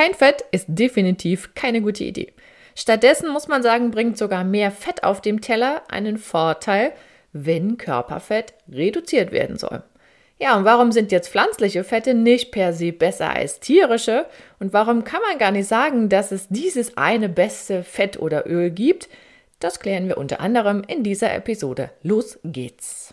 Kein Fett ist definitiv keine gute Idee. Stattdessen muss man sagen, bringt sogar mehr Fett auf dem Teller einen Vorteil, wenn Körperfett reduziert werden soll. Ja, und warum sind jetzt pflanzliche Fette nicht per se besser als tierische? Und warum kann man gar nicht sagen, dass es dieses eine beste Fett oder Öl gibt? Das klären wir unter anderem in dieser Episode. Los geht's!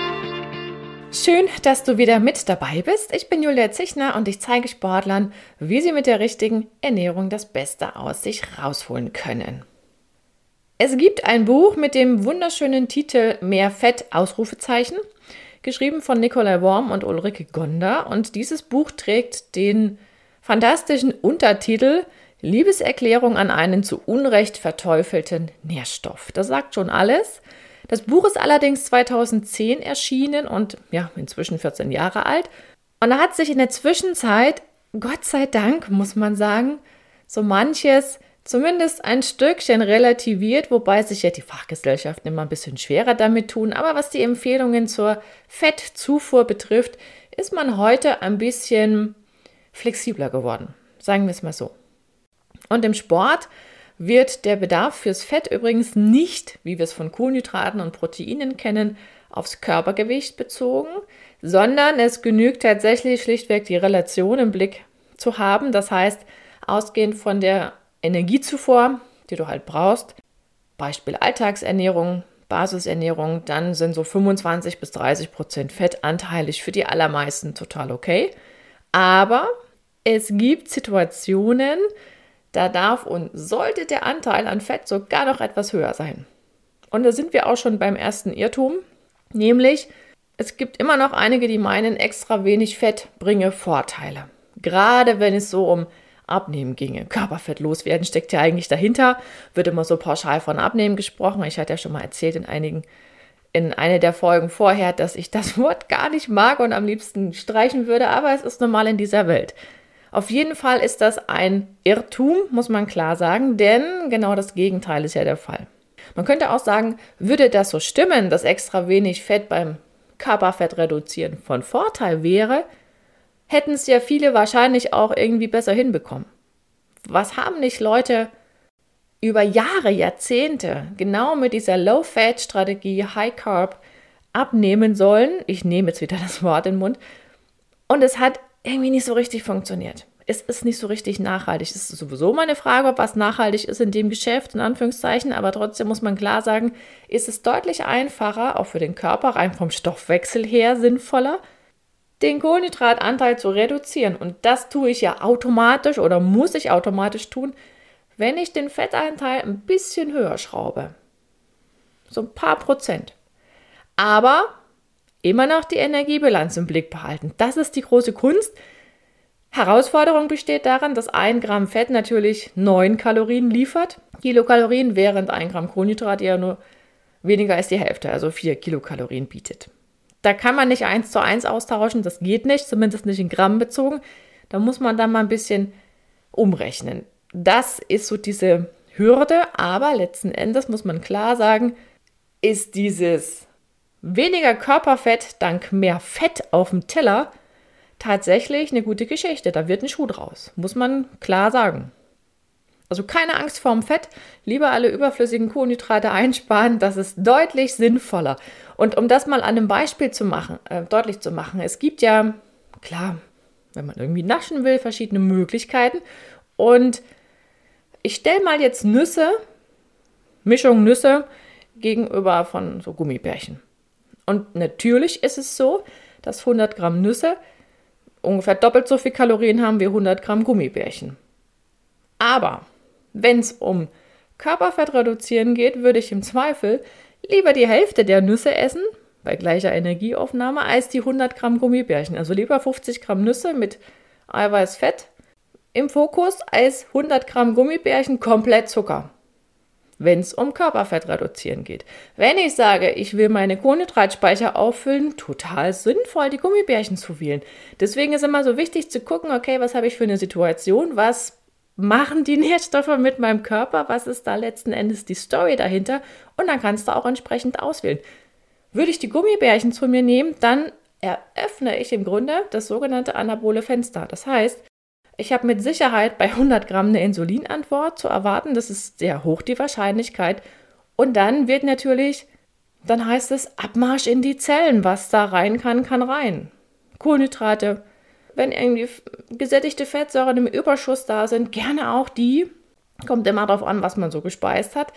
Schön, dass du wieder mit dabei bist. Ich bin Julia Zichner und ich zeige Sportlern, wie sie mit der richtigen Ernährung das Beste aus sich rausholen können. Es gibt ein Buch mit dem wunderschönen Titel Mehr Fett Ausrufezeichen, geschrieben von Nikolai Worm und Ulrike Gonder und dieses Buch trägt den fantastischen Untertitel Liebeserklärung an einen zu Unrecht verteufelten Nährstoff. Das sagt schon alles. Das Buch ist allerdings 2010 erschienen und ja, inzwischen 14 Jahre alt. Und da hat sich in der Zwischenzeit, Gott sei Dank, muss man sagen, so manches zumindest ein Stückchen relativiert, wobei sich ja die Fachgesellschaften immer ein bisschen schwerer damit tun. Aber was die Empfehlungen zur Fettzufuhr betrifft, ist man heute ein bisschen flexibler geworden. Sagen wir es mal so. Und im Sport wird der Bedarf fürs Fett übrigens nicht, wie wir es von Kohlenhydraten und Proteinen kennen, aufs Körpergewicht bezogen, sondern es genügt tatsächlich schlichtweg die Relation im Blick zu haben. Das heißt, ausgehend von der Energiezufuhr, die du halt brauchst, Beispiel Alltagsernährung, Basisernährung, dann sind so 25 bis 30 Prozent Fett anteilig für die allermeisten total okay. Aber es gibt Situationen, da darf und sollte der Anteil an Fett sogar noch etwas höher sein. Und da sind wir auch schon beim ersten Irrtum, nämlich es gibt immer noch einige, die meinen, extra wenig Fett bringe Vorteile. Gerade wenn es so um Abnehmen ginge. Körperfett loswerden steckt ja eigentlich dahinter. Wird immer so pauschal von Abnehmen gesprochen. Ich hatte ja schon mal erzählt in einigen, in einer der Folgen vorher, dass ich das Wort gar nicht mag und am liebsten streichen würde, aber es ist normal in dieser Welt. Auf jeden Fall ist das ein Irrtum, muss man klar sagen, denn genau das Gegenteil ist ja der Fall. Man könnte auch sagen, würde das so stimmen, dass extra wenig Fett beim Körperfett reduzieren von Vorteil wäre, hätten es ja viele wahrscheinlich auch irgendwie besser hinbekommen. Was haben nicht Leute über Jahre, Jahrzehnte genau mit dieser Low-Fat-Strategie, High-Carb abnehmen sollen? Ich nehme jetzt wieder das Wort in den Mund. Und es hat irgendwie nicht so richtig funktioniert. Es ist nicht so richtig nachhaltig. Es ist sowieso mal eine Frage, ob was nachhaltig ist in dem Geschäft, in Anführungszeichen. Aber trotzdem muss man klar sagen, ist es deutlich einfacher, auch für den Körper, rein vom Stoffwechsel her sinnvoller, den Kohlenhydratanteil zu reduzieren. Und das tue ich ja automatisch oder muss ich automatisch tun, wenn ich den Fettanteil ein bisschen höher schraube. So ein paar Prozent. Aber immer noch die Energiebilanz im Blick behalten. Das ist die große Kunst. Herausforderung besteht darin, dass ein Gramm Fett natürlich 9 Kalorien liefert, Kilokalorien, während ein Gramm Kohlenhydrat ja nur weniger als die Hälfte, also 4 Kilokalorien bietet. Da kann man nicht eins zu eins austauschen, das geht nicht, zumindest nicht in Gramm bezogen. Da muss man dann mal ein bisschen umrechnen. Das ist so diese Hürde, aber letzten Endes muss man klar sagen, ist dieses weniger Körperfett dank mehr Fett auf dem Teller tatsächlich eine gute Geschichte. Da wird ein Schuh draus, muss man klar sagen. Also keine Angst vorm Fett, lieber alle überflüssigen Kohlenhydrate einsparen, das ist deutlich sinnvoller. Und um das mal an einem Beispiel zu machen, äh, deutlich zu machen, es gibt ja, klar, wenn man irgendwie naschen will, verschiedene Möglichkeiten. Und ich stelle mal jetzt Nüsse, Mischung Nüsse, gegenüber von so Gummibärchen. Und natürlich ist es so, dass 100 Gramm Nüsse ungefähr doppelt so viel Kalorien haben wie 100 Gramm Gummibärchen. Aber wenn es um Körperfett reduzieren geht, würde ich im Zweifel lieber die Hälfte der Nüsse essen, bei gleicher Energieaufnahme, als die 100 Gramm Gummibärchen. Also lieber 50 Gramm Nüsse mit Eiweißfett im Fokus als 100 Gramm Gummibärchen komplett Zucker wenn es um Körperfett reduzieren geht. Wenn ich sage, ich will meine Kohlenhydratspeicher auffüllen, total sinnvoll, die Gummibärchen zu wählen. Deswegen ist immer so wichtig zu gucken, okay, was habe ich für eine Situation, was machen die Nährstoffe mit meinem Körper, was ist da letzten Endes die Story dahinter und dann kannst du auch entsprechend auswählen. Würde ich die Gummibärchen zu mir nehmen, dann eröffne ich im Grunde das sogenannte anabole Fenster. Das heißt, ich habe mit Sicherheit bei 100 Gramm eine Insulinantwort zu erwarten. Das ist sehr hoch die Wahrscheinlichkeit. Und dann wird natürlich, dann heißt es Abmarsch in die Zellen. Was da rein kann, kann rein. Kohlenhydrate, wenn irgendwie gesättigte Fettsäuren im Überschuss da sind, gerne auch die. Kommt immer darauf an, was man so gespeist hat.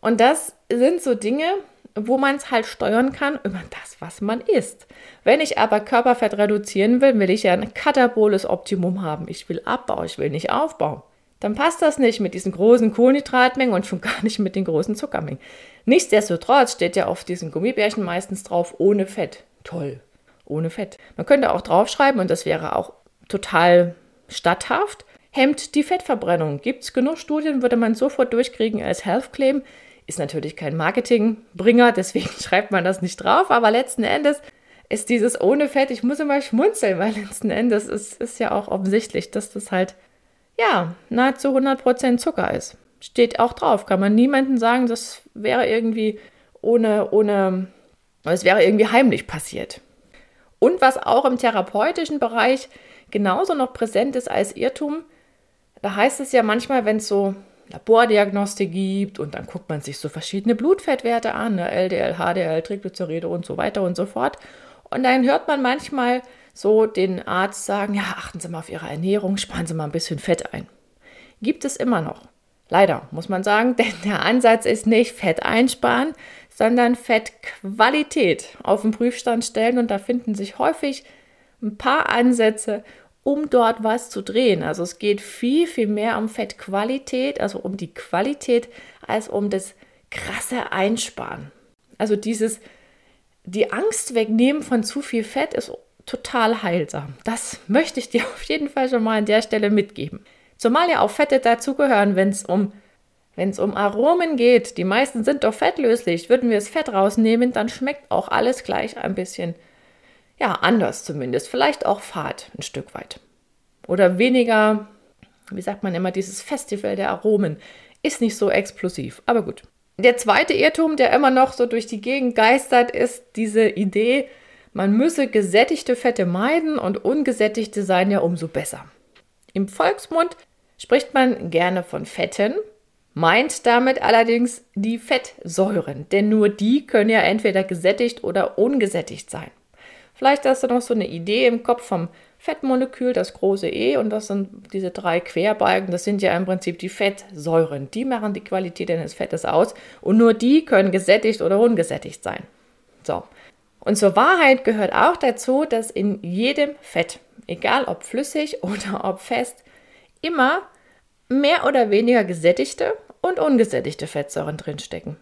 Und das sind so Dinge, wo man es halt steuern kann über das, was man isst. Wenn ich aber Körperfett reduzieren will, will ich ja ein kataboles Optimum haben. Ich will Abbau, ich will nicht Aufbau. Dann passt das nicht mit diesen großen Kohlenhydratmengen und schon gar nicht mit den großen Zuckermengen. Nichtsdestotrotz steht ja auf diesen Gummibärchen meistens drauf ohne Fett. Toll, ohne Fett. Man könnte auch draufschreiben, und das wäre auch total statthaft, hemmt die Fettverbrennung. Gibt es genug Studien, würde man sofort durchkriegen als Health Claim. Ist natürlich kein Marketingbringer, deswegen schreibt man das nicht drauf, aber letzten Endes ist dieses ohne Fett, ich muss immer schmunzeln, weil letzten Endes ist, ist ja auch offensichtlich, dass das halt, ja, nahezu 100% Zucker ist. Steht auch drauf, kann man niemandem sagen, das wäre irgendwie ohne, ohne, es wäre irgendwie heimlich passiert. Und was auch im therapeutischen Bereich genauso noch präsent ist als Irrtum, da heißt es ja manchmal, wenn es so Labordiagnostik gibt und dann guckt man sich so verschiedene Blutfettwerte an, ne? LDL, HDL, Triglyceride und so weiter und so fort. Und dann hört man manchmal so den Arzt sagen, ja, achten Sie mal auf Ihre Ernährung, sparen Sie mal ein bisschen Fett ein. Gibt es immer noch. Leider, muss man sagen, denn der Ansatz ist nicht Fett einsparen, sondern Fettqualität auf den Prüfstand stellen und da finden sich häufig ein paar Ansätze, um dort was zu drehen. Also es geht viel, viel mehr um Fettqualität, also um die Qualität, als um das krasse Einsparen. Also dieses, die Angst wegnehmen von zu viel Fett ist total heilsam. Das möchte ich dir auf jeden Fall schon mal an der Stelle mitgeben. Zumal ja auch Fette dazugehören, wenn es um wenn es um Aromen geht, die meisten sind doch fettlöslich, würden wir das Fett rausnehmen, dann schmeckt auch alles gleich ein bisschen ja, anders zumindest. Vielleicht auch Fahrt ein Stück weit. Oder weniger, wie sagt man immer, dieses Festival der Aromen ist nicht so explosiv. Aber gut. Der zweite Irrtum, der immer noch so durch die Gegend geistert, ist diese Idee, man müsse gesättigte Fette meiden und ungesättigte seien ja umso besser. Im Volksmund spricht man gerne von Fetten, meint damit allerdings die Fettsäuren, denn nur die können ja entweder gesättigt oder ungesättigt sein. Vielleicht hast du noch so eine Idee im Kopf vom Fettmolekül, das große E, und das sind diese drei Querbalken, das sind ja im Prinzip die Fettsäuren. Die machen die Qualität deines Fettes aus und nur die können gesättigt oder ungesättigt sein. So. Und zur Wahrheit gehört auch dazu, dass in jedem Fett, egal ob flüssig oder ob fest, immer mehr oder weniger gesättigte und ungesättigte Fettsäuren drinstecken.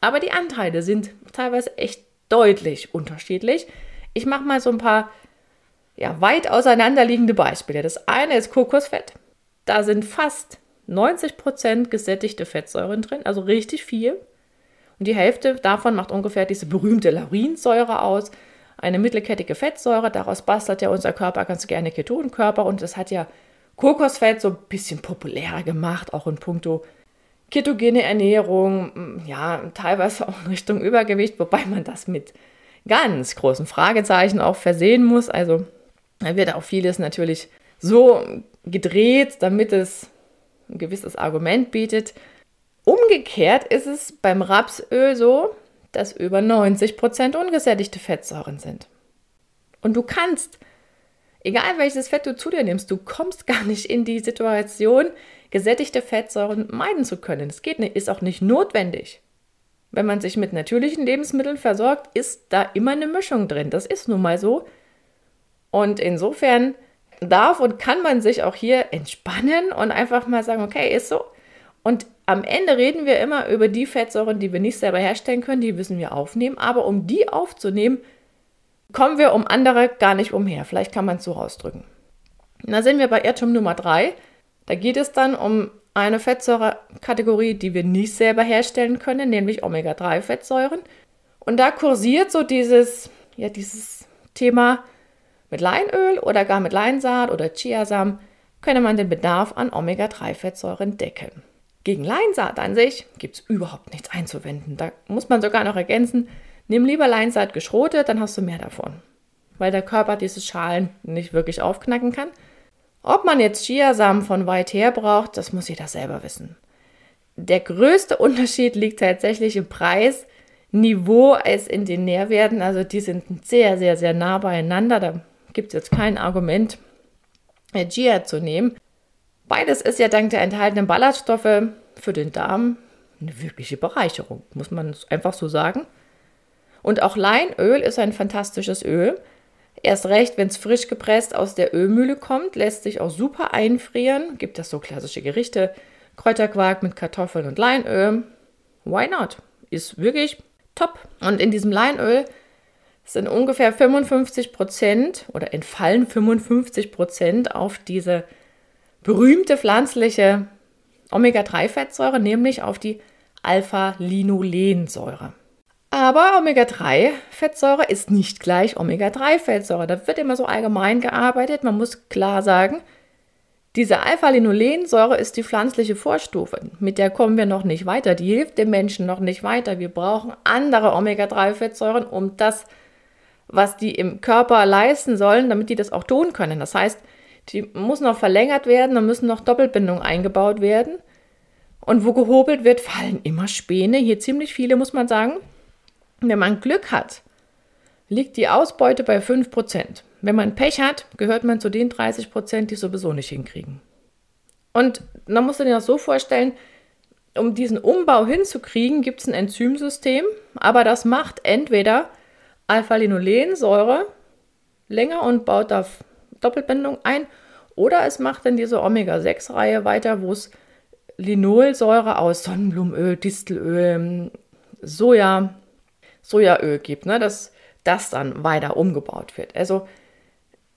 Aber die Anteile sind teilweise echt deutlich unterschiedlich. Ich mache mal so ein paar ja, weit auseinanderliegende Beispiele. Das eine ist Kokosfett. Da sind fast 90% gesättigte Fettsäuren drin, also richtig viel. Und die Hälfte davon macht ungefähr diese berühmte Laurinsäure aus, eine mittelkettige Fettsäure. Daraus bastelt ja unser Körper ganz gerne Ketonkörper und das hat ja Kokosfett so ein bisschen populärer gemacht, auch in puncto ketogene Ernährung, ja, teilweise auch in Richtung Übergewicht, wobei man das mit ganz großen Fragezeichen auch versehen muss. Also da wird auch vieles natürlich so gedreht, damit es ein gewisses Argument bietet. Umgekehrt ist es beim Rapsöl so, dass über 90% ungesättigte Fettsäuren sind. Und du kannst, egal welches Fett du zu dir nimmst, du kommst gar nicht in die Situation, gesättigte Fettsäuren meiden zu können. Es geht nicht, ist auch nicht notwendig. Wenn man sich mit natürlichen Lebensmitteln versorgt, ist da immer eine Mischung drin. Das ist nun mal so. Und insofern darf und kann man sich auch hier entspannen und einfach mal sagen, okay, ist so. Und am Ende reden wir immer über die Fettsäuren, die wir nicht selber herstellen können, die müssen wir aufnehmen. Aber um die aufzunehmen, kommen wir um andere gar nicht umher. Vielleicht kann man es so ausdrücken. Und da sind wir bei Irrtum Nummer 3. Da geht es dann um eine Fettsäurekategorie, die wir nicht selber herstellen können, nämlich Omega-3-Fettsäuren. Und da kursiert so dieses, ja, dieses Thema mit Leinöl oder gar mit Leinsaat oder Chiasamen könne man den Bedarf an Omega-3-Fettsäuren decken. Gegen Leinsaat an sich gibt es überhaupt nichts einzuwenden. Da muss man sogar noch ergänzen, nimm lieber Leinsaat geschrotet, dann hast du mehr davon. Weil der Körper diese Schalen nicht wirklich aufknacken kann. Ob man jetzt Chiasamen von weit her braucht, das muss jeder selber wissen. Der größte Unterschied liegt tatsächlich im Preis, Niveau als in den Nährwerten. Also die sind sehr, sehr, sehr nah beieinander. Da gibt es jetzt kein Argument, Chia zu nehmen. Beides ist ja dank der enthaltenen Ballaststoffe für den Darm eine wirkliche Bereicherung, muss man einfach so sagen. Und auch Leinöl ist ein fantastisches Öl. Erst recht, wenn es frisch gepresst aus der Ölmühle kommt, lässt sich auch super einfrieren. Gibt es so klassische Gerichte, Kräuterquark mit Kartoffeln und Leinöl. Why not? Ist wirklich top. Und in diesem Leinöl sind ungefähr 55 Prozent oder entfallen 55 Prozent auf diese berühmte pflanzliche Omega-3-Fettsäure, nämlich auf die Alpha-Linolensäure. Aber Omega-3-Fettsäure ist nicht gleich Omega-3-Fettsäure. Da wird immer so allgemein gearbeitet. Man muss klar sagen, diese Alpha-Linolensäure ist die pflanzliche Vorstufe. Mit der kommen wir noch nicht weiter. Die hilft dem Menschen noch nicht weiter. Wir brauchen andere Omega-3-Fettsäuren, um das, was die im Körper leisten sollen, damit die das auch tun können. Das heißt, die muss noch verlängert werden, da müssen noch Doppelbindungen eingebaut werden. Und wo gehobelt wird, fallen immer Späne. Hier ziemlich viele, muss man sagen. Wenn man Glück hat, liegt die Ausbeute bei 5%. Wenn man Pech hat, gehört man zu den 30%, die sowieso nicht hinkriegen. Und musst du dir das so vorstellen, um diesen Umbau hinzukriegen, gibt es ein Enzymsystem, aber das macht entweder Alpha-Linolensäure länger und baut da Doppelbindung ein, oder es macht dann diese Omega-6-Reihe weiter, wo es Linolsäure aus Sonnenblumenöl, Distelöl, Soja, Sojaöl gibt, ne, dass das dann weiter umgebaut wird. Also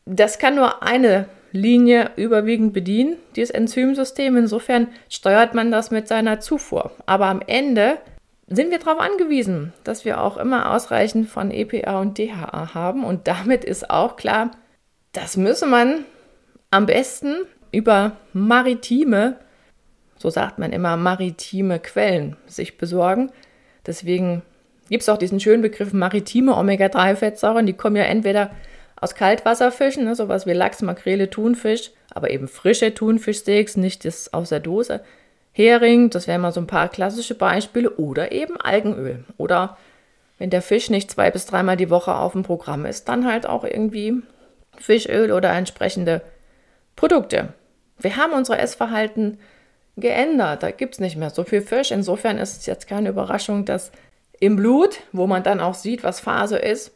das kann nur eine Linie überwiegend bedienen, dieses Enzymsystem. Insofern steuert man das mit seiner Zufuhr. Aber am Ende sind wir darauf angewiesen, dass wir auch immer ausreichend von EPA und DHA haben. Und damit ist auch klar, das müsse man am besten über maritime, so sagt man immer, maritime Quellen sich besorgen. Deswegen gibt es auch diesen schönen Begriff maritime Omega-3-Fettsäuren. Die kommen ja entweder aus Kaltwasserfischen, ne, sowas wie Lachs, Makrele, Thunfisch, aber eben frische Thunfischsteaks, nicht das aus der Dose. Hering, das wären mal so ein paar klassische Beispiele, oder eben Algenöl. Oder wenn der Fisch nicht zwei bis dreimal die Woche auf dem Programm ist, dann halt auch irgendwie Fischöl oder entsprechende Produkte. Wir haben unser Essverhalten geändert. Da gibt es nicht mehr so viel Fisch. Insofern ist es jetzt keine Überraschung, dass im Blut, wo man dann auch sieht, was Phase ist,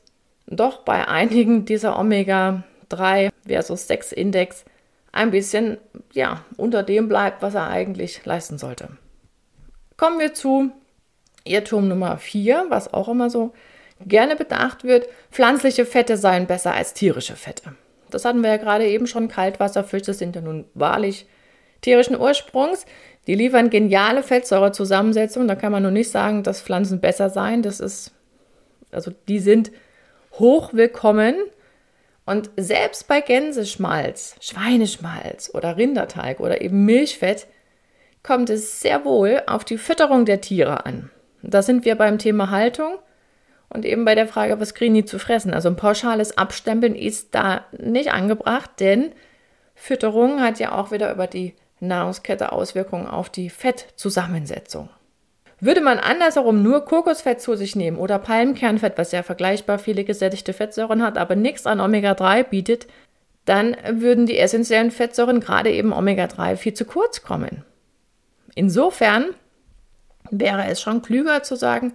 doch bei einigen dieser Omega-3 versus 6 Index ein bisschen ja, unter dem bleibt, was er eigentlich leisten sollte. Kommen wir zu Irrtum Nummer 4, was auch immer so gerne bedacht wird. Pflanzliche Fette seien besser als tierische Fette. Das hatten wir ja gerade eben schon. Kaltwasserfische sind ja nun wahrlich tierischen Ursprungs. Die liefern geniale Fettsäurezusammensetzungen. Da kann man nur nicht sagen, dass Pflanzen besser seien. Das ist, also die sind hochwillkommen. Und selbst bei Gänseschmalz, Schweineschmalz oder Rinderteig oder eben Milchfett kommt es sehr wohl auf die Fütterung der Tiere an. Da sind wir beim Thema Haltung und eben bei der Frage, was kriegen die zu fressen. Also ein pauschales Abstempeln ist da nicht angebracht, denn Fütterung hat ja auch wieder über die Nahrungskette Auswirkungen auf die Fettzusammensetzung. Würde man andersherum nur Kokosfett zu sich nehmen oder Palmkernfett, was ja vergleichbar viele gesättigte Fettsäuren hat, aber nichts an Omega-3 bietet, dann würden die essentiellen Fettsäuren, gerade eben Omega-3, viel zu kurz kommen. Insofern wäre es schon klüger zu sagen,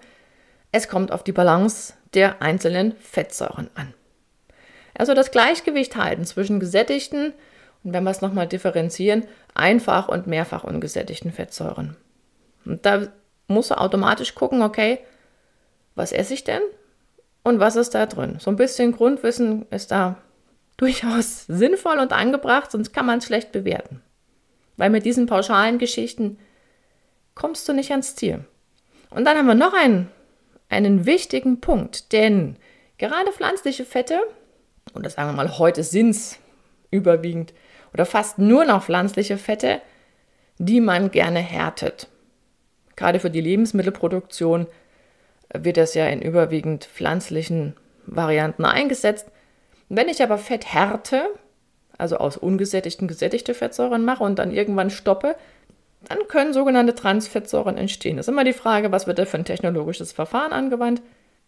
es kommt auf die Balance der einzelnen Fettsäuren an. Also das Gleichgewicht halten zwischen gesättigten und wenn wir es nochmal differenzieren, einfach und mehrfach ungesättigten Fettsäuren. Und da muss er automatisch gucken, okay, was esse ich denn und was ist da drin? So ein bisschen Grundwissen ist da durchaus sinnvoll und angebracht, sonst kann man es schlecht bewerten. Weil mit diesen pauschalen Geschichten kommst du nicht ans Ziel. Und dann haben wir noch einen, einen wichtigen Punkt, denn gerade pflanzliche Fette, oder sagen wir mal, heute sind es überwiegend oder fast nur noch pflanzliche Fette, die man gerne härtet. Gerade für die Lebensmittelproduktion wird das ja in überwiegend pflanzlichen Varianten eingesetzt. Wenn ich aber Fett härte, also aus ungesättigten gesättigte Fettsäuren mache und dann irgendwann stoppe, dann können sogenannte Transfettsäuren entstehen. Das ist immer die Frage, was wird da für ein technologisches Verfahren angewandt.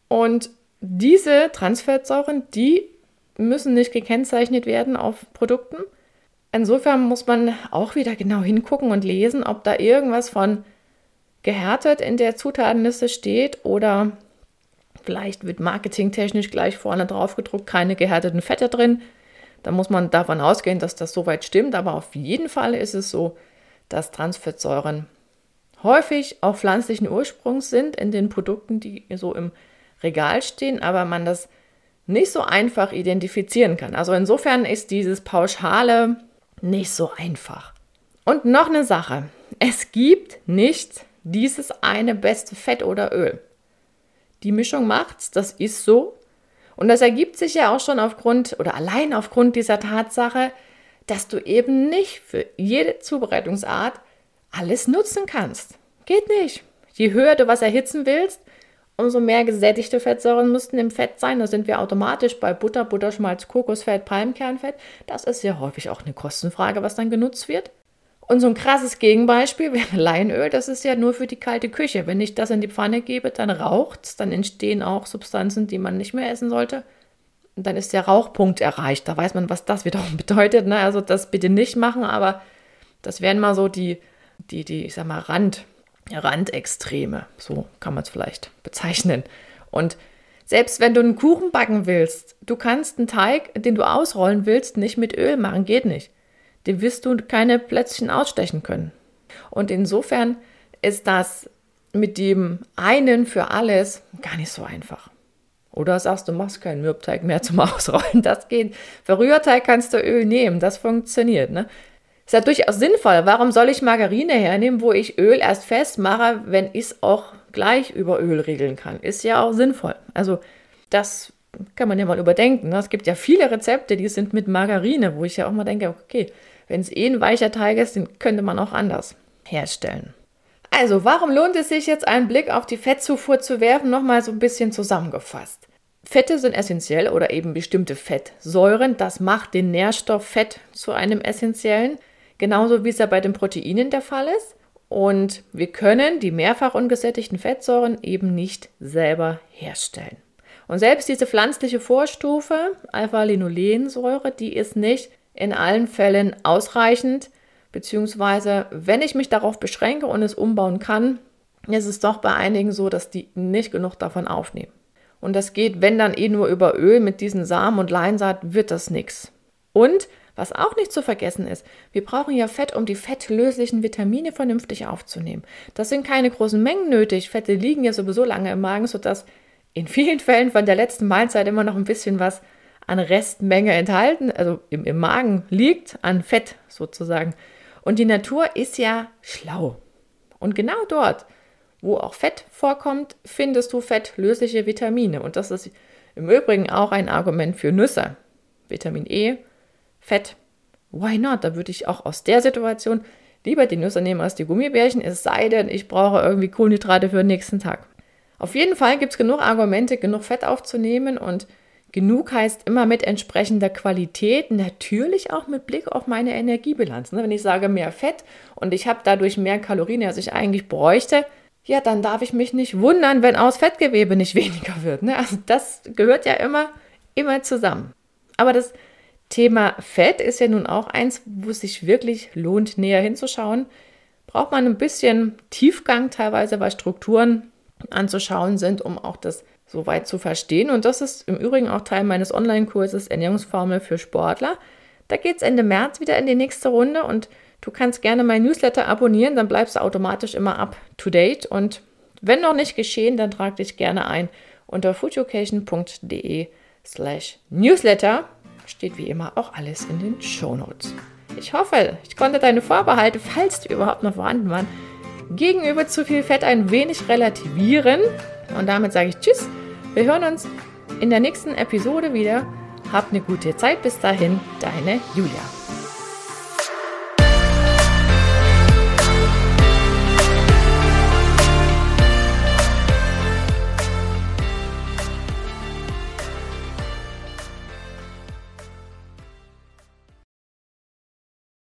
Und diese Transfettsäuren, die müssen nicht gekennzeichnet werden auf Produkten. Insofern muss man auch wieder genau hingucken und lesen, ob da irgendwas von gehärtet in der Zutatenliste steht oder vielleicht wird marketingtechnisch gleich vorne drauf gedruckt, keine gehärteten Fette drin. Da muss man davon ausgehen, dass das soweit stimmt, aber auf jeden Fall ist es so, dass Transfettsäuren häufig auch pflanzlichen Ursprungs sind in den Produkten, die so im Regal stehen, aber man das nicht so einfach identifizieren kann. Also insofern ist dieses pauschale nicht so einfach. Und noch eine Sache. Es gibt nicht dieses eine beste Fett oder Öl. Die Mischung macht's, das ist so. Und das ergibt sich ja auch schon aufgrund oder allein aufgrund dieser Tatsache, dass du eben nicht für jede Zubereitungsart alles nutzen kannst. Geht nicht. Je höher du was erhitzen willst, umso mehr gesättigte Fettsäuren müssten im Fett sein. Da sind wir automatisch bei Butter, Butterschmalz, Kokosfett, Palmkernfett. Das ist ja häufig auch eine Kostenfrage, was dann genutzt wird. Und so ein krasses Gegenbeispiel wäre Leinöl. Das ist ja nur für die kalte Küche. Wenn ich das in die Pfanne gebe, dann raucht es. Dann entstehen auch Substanzen, die man nicht mehr essen sollte. Und dann ist der Rauchpunkt erreicht. Da weiß man, was das wiederum bedeutet. Ne? Also das bitte nicht machen, aber das wären mal so die, die, die ich sag mal, Rand, Randextreme. So kann man es vielleicht bezeichnen. Und selbst wenn du einen Kuchen backen willst, du kannst einen Teig, den du ausrollen willst, nicht mit Öl machen. Geht nicht dem wirst du keine Plätzchen ausstechen können. Und insofern ist das mit dem einen für alles gar nicht so einfach. Oder sagst du, machst keinen Mürbteig mehr zum Ausrollen. Das geht. Für Rührteig kannst du Öl nehmen. Das funktioniert. Ne? Ist ja durchaus sinnvoll. Warum soll ich Margarine hernehmen, wo ich Öl erst festmache, wenn ich es auch gleich über Öl regeln kann? Ist ja auch sinnvoll. Also, das kann man ja mal überdenken. Ne? Es gibt ja viele Rezepte, die sind mit Margarine, wo ich ja auch mal denke, okay, wenn es eh ein weicher Teig ist, den könnte man auch anders herstellen. Also, warum lohnt es sich jetzt einen Blick auf die Fettzufuhr zu werfen? Nochmal so ein bisschen zusammengefasst. Fette sind essentiell oder eben bestimmte Fettsäuren. Das macht den Nährstoff Fett zu einem essentiellen, genauso wie es ja bei den Proteinen der Fall ist. Und wir können die mehrfach ungesättigten Fettsäuren eben nicht selber herstellen. Und selbst diese pflanzliche Vorstufe, Alpha-Linolensäure, die ist nicht in allen Fällen ausreichend, beziehungsweise wenn ich mich darauf beschränke und es umbauen kann, ist es doch bei einigen so, dass die nicht genug davon aufnehmen. Und das geht, wenn dann eh nur über Öl mit diesen Samen und Leinsaat, wird das nichts. Und was auch nicht zu vergessen ist, wir brauchen ja Fett, um die fettlöslichen Vitamine vernünftig aufzunehmen. Das sind keine großen Mengen nötig. Fette liegen ja sowieso lange im Magen, sodass in vielen Fällen von der letzten Mahlzeit immer noch ein bisschen was an Restmenge enthalten, also im, im Magen liegt, an Fett sozusagen. Und die Natur ist ja schlau. Und genau dort, wo auch Fett vorkommt, findest du fettlösliche Vitamine. Und das ist im Übrigen auch ein Argument für Nüsse. Vitamin E, Fett. Why not? Da würde ich auch aus der Situation lieber die Nüsse nehmen als die Gummibärchen, es sei denn, ich brauche irgendwie Kohlenhydrate für den nächsten Tag. Auf jeden Fall gibt es genug Argumente, genug Fett aufzunehmen und Genug heißt immer mit entsprechender Qualität, natürlich auch mit Blick auf meine Energiebilanz. Ne? Wenn ich sage mehr Fett und ich habe dadurch mehr Kalorien, als ich eigentlich bräuchte, ja, dann darf ich mich nicht wundern, wenn aus Fettgewebe nicht weniger wird. Ne? Also das gehört ja immer, immer zusammen. Aber das Thema Fett ist ja nun auch eins, wo es sich wirklich lohnt, näher hinzuschauen. Braucht man ein bisschen Tiefgang teilweise, weil Strukturen anzuschauen sind, um auch das soweit zu verstehen. Und das ist im Übrigen auch Teil meines Online-Kurses Ernährungsformel für Sportler. Da geht es Ende März wieder in die nächste Runde und du kannst gerne mein Newsletter abonnieren, dann bleibst du automatisch immer up to date. Und wenn noch nicht geschehen, dann trag dich gerne ein unter foodeducation.de slash newsletter. Steht wie immer auch alles in den Show Notes. Ich hoffe, ich konnte deine Vorbehalte, falls die überhaupt noch vorhanden waren, gegenüber zu viel Fett ein wenig relativieren. Und damit sage ich Tschüss. Wir hören uns in der nächsten Episode wieder. Habt eine gute Zeit. Bis dahin, deine Julia.